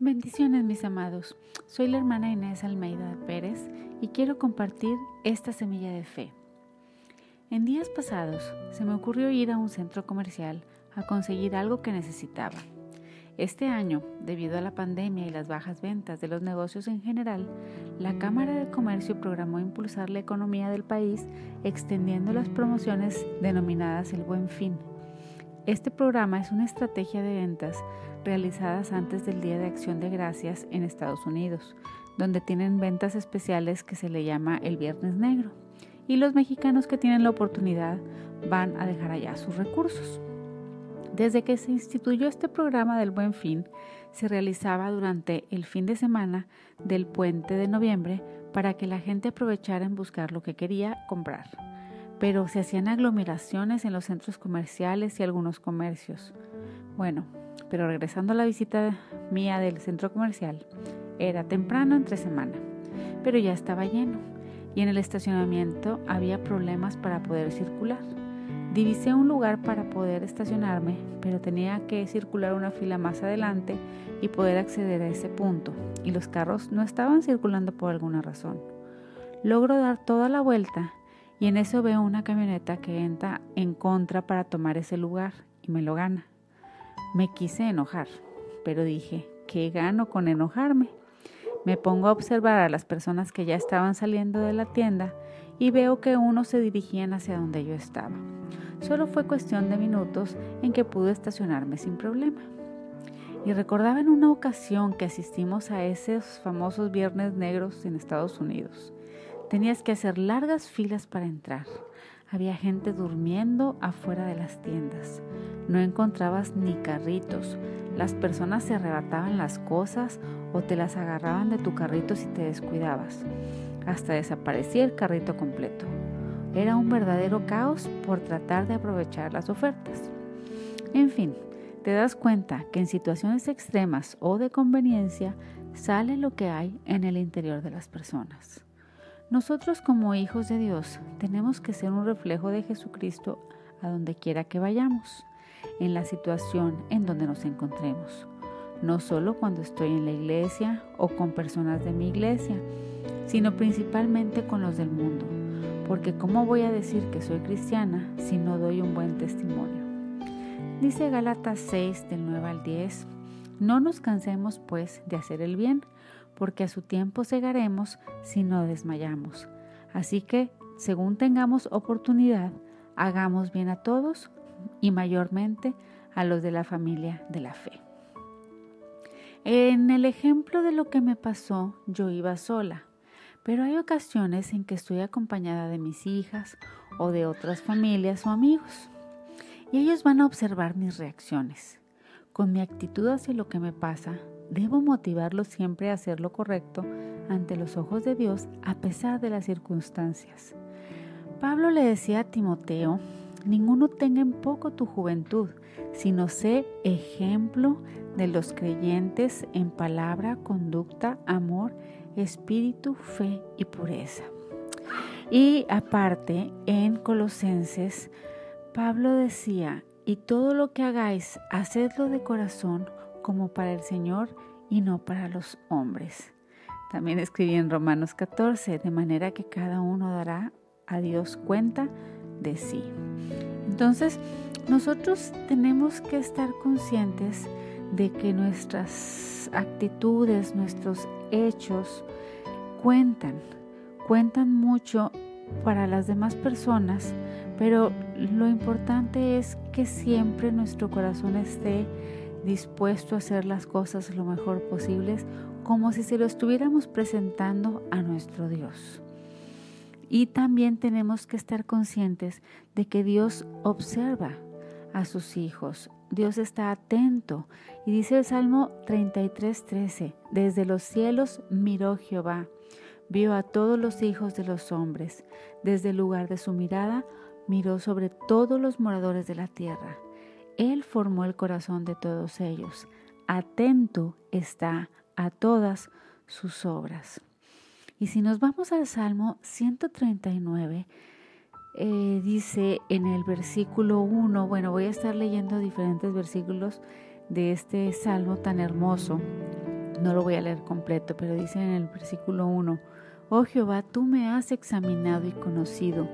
Bendiciones mis amados, soy la hermana Inés Almeida Pérez y quiero compartir esta semilla de fe. En días pasados se me ocurrió ir a un centro comercial a conseguir algo que necesitaba. Este año, debido a la pandemia y las bajas ventas de los negocios en general, la Cámara de Comercio programó impulsar la economía del país extendiendo las promociones denominadas el Buen Fin. Este programa es una estrategia de ventas realizadas antes del Día de Acción de Gracias en Estados Unidos, donde tienen ventas especiales que se le llama el Viernes Negro. Y los mexicanos que tienen la oportunidad van a dejar allá sus recursos. Desde que se instituyó este programa del Buen Fin, se realizaba durante el fin de semana del puente de noviembre para que la gente aprovechara en buscar lo que quería comprar. Pero se hacían aglomeraciones en los centros comerciales y algunos comercios. Bueno, pero regresando a la visita mía del centro comercial, era temprano entre semana, pero ya estaba lleno y en el estacionamiento había problemas para poder circular. Divisé un lugar para poder estacionarme, pero tenía que circular una fila más adelante y poder acceder a ese punto, y los carros no estaban circulando por alguna razón. Logro dar toda la vuelta y en eso veo una camioneta que entra en contra para tomar ese lugar y me lo gana. Me quise enojar, pero dije, ¿qué gano con enojarme? Me pongo a observar a las personas que ya estaban saliendo de la tienda y veo que unos se dirigían hacia donde yo estaba. Solo fue cuestión de minutos en que pude estacionarme sin problema. Y recordaba en una ocasión que asistimos a esos famosos viernes negros en Estados Unidos. Tenías que hacer largas filas para entrar. Había gente durmiendo afuera de las tiendas. No encontrabas ni carritos. Las personas se arrebataban las cosas o te las agarraban de tu carrito si te descuidabas. Hasta desaparecía el carrito completo. Era un verdadero caos por tratar de aprovechar las ofertas. En fin, te das cuenta que en situaciones extremas o de conveniencia sale lo que hay en el interior de las personas. Nosotros como hijos de Dios tenemos que ser un reflejo de Jesucristo a donde quiera que vayamos, en la situación en donde nos encontremos. No solo cuando estoy en la iglesia o con personas de mi iglesia, sino principalmente con los del mundo porque ¿cómo voy a decir que soy cristiana si no doy un buen testimonio? Dice Gálatas 6 del 9 al 10, no nos cansemos pues de hacer el bien, porque a su tiempo cegaremos si no desmayamos. Así que, según tengamos oportunidad, hagamos bien a todos y mayormente a los de la familia de la fe. En el ejemplo de lo que me pasó, yo iba sola pero hay ocasiones en que estoy acompañada de mis hijas o de otras familias o amigos y ellos van a observar mis reacciones. Con mi actitud hacia lo que me pasa, debo motivarlos siempre a hacer lo correcto ante los ojos de Dios a pesar de las circunstancias. Pablo le decía a Timoteo, ninguno tenga en poco tu juventud, sino sé ejemplo de los creyentes en palabra, conducta, amor espíritu, fe y pureza. Y aparte, en Colosenses, Pablo decía, y todo lo que hagáis, hacedlo de corazón como para el Señor y no para los hombres. También escribí en Romanos 14, de manera que cada uno dará a Dios cuenta de sí. Entonces, nosotros tenemos que estar conscientes de que nuestras actitudes, nuestros hechos cuentan, cuentan mucho para las demás personas, pero lo importante es que siempre nuestro corazón esté dispuesto a hacer las cosas lo mejor posibles, como si se lo estuviéramos presentando a nuestro Dios. Y también tenemos que estar conscientes de que Dios observa a sus hijos, Dios está atento. Y dice el Salmo 33:13, desde los cielos miró Jehová, vio a todos los hijos de los hombres, desde el lugar de su mirada miró sobre todos los moradores de la tierra. Él formó el corazón de todos ellos, atento está a todas sus obras. Y si nos vamos al Salmo 139, eh, dice en el versículo 1, bueno, voy a estar leyendo diferentes versículos de este salmo tan hermoso. No lo voy a leer completo, pero dice en el versículo 1, Oh Jehová, tú me has examinado y conocido,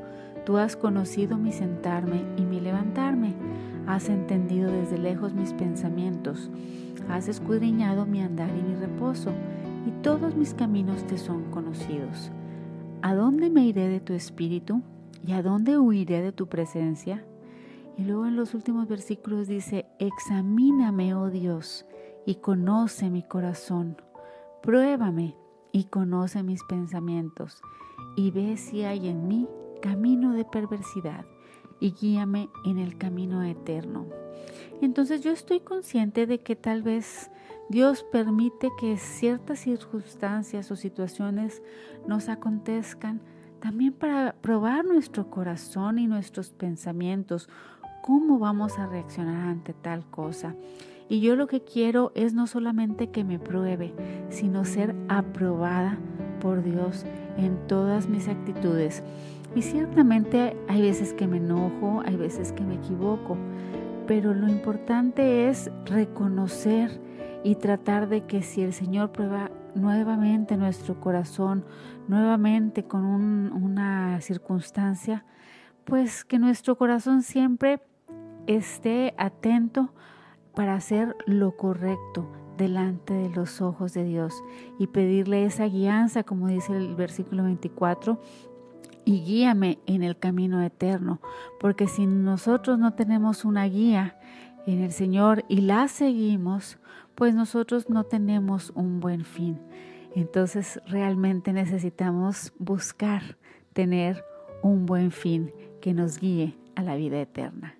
tú has conocido mi sentarme y mi levantarme, has entendido desde lejos mis pensamientos, has escudriñado mi andar y mi reposo, y todos mis caminos te son conocidos. ¿A dónde me iré de tu espíritu? ¿Y a dónde huiré de tu presencia? Y luego en los últimos versículos dice, examíname, oh Dios, y conoce mi corazón. Pruébame y conoce mis pensamientos, y ve si hay en mí camino de perversidad, y guíame en el camino eterno. Entonces yo estoy consciente de que tal vez Dios permite que ciertas circunstancias o situaciones nos acontezcan también para probar nuestro corazón y nuestros pensamientos, cómo vamos a reaccionar ante tal cosa. Y yo lo que quiero es no solamente que me pruebe, sino ser aprobada por Dios en todas mis actitudes. Y ciertamente hay veces que me enojo, hay veces que me equivoco, pero lo importante es reconocer y tratar de que si el Señor prueba nuevamente nuestro corazón, nuevamente con una circunstancia, pues que nuestro corazón siempre esté atento para hacer lo correcto delante de los ojos de Dios y pedirle esa guianza, como dice el versículo 24, y guíame en el camino eterno, porque si nosotros no tenemos una guía en el Señor y la seguimos, pues nosotros no tenemos un buen fin. Entonces realmente necesitamos buscar tener un buen fin que nos guíe a la vida eterna.